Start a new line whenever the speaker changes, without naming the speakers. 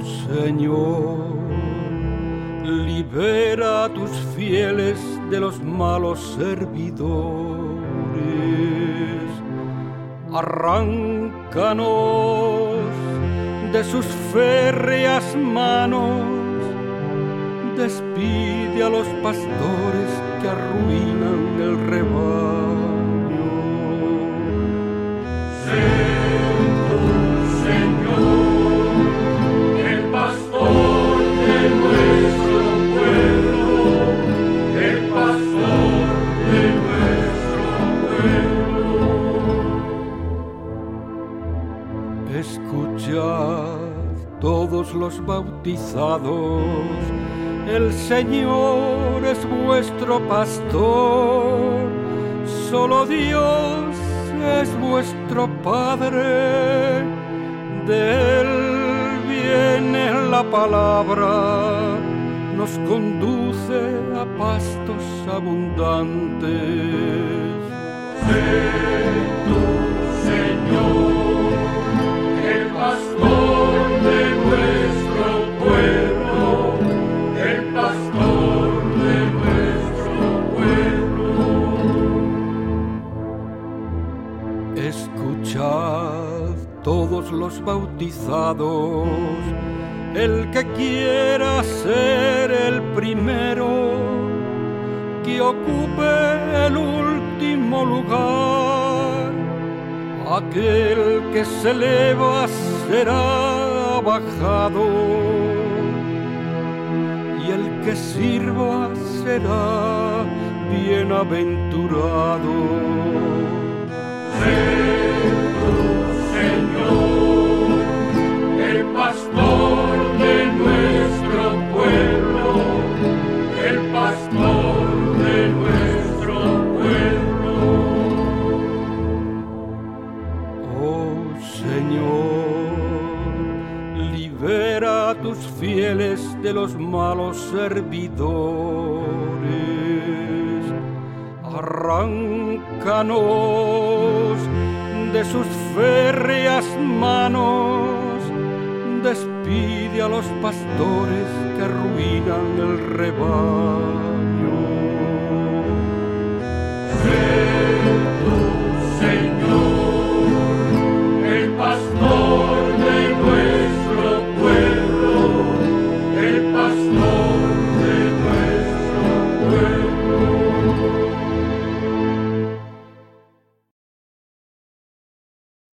Señor, libera a tus fieles de los malos servidores. Arráncanos de sus férreas manos, despide a los pastores que arruinan el rebaño. Todos los bautizados, el Señor es vuestro pastor, solo Dios es vuestro Padre, de Él viene la palabra, nos conduce a pastos abundantes.
Señor,
Todos los bautizados, el que quiera ser el primero, que ocupe el último lugar, aquel que se eleva será bajado y el que sirva será bienaventurado.
Señor,
Señor, libera a tus fieles de los malos servidores. Arráncanos de sus férreas manos. Despide a los pastores que arruinan el rebaño.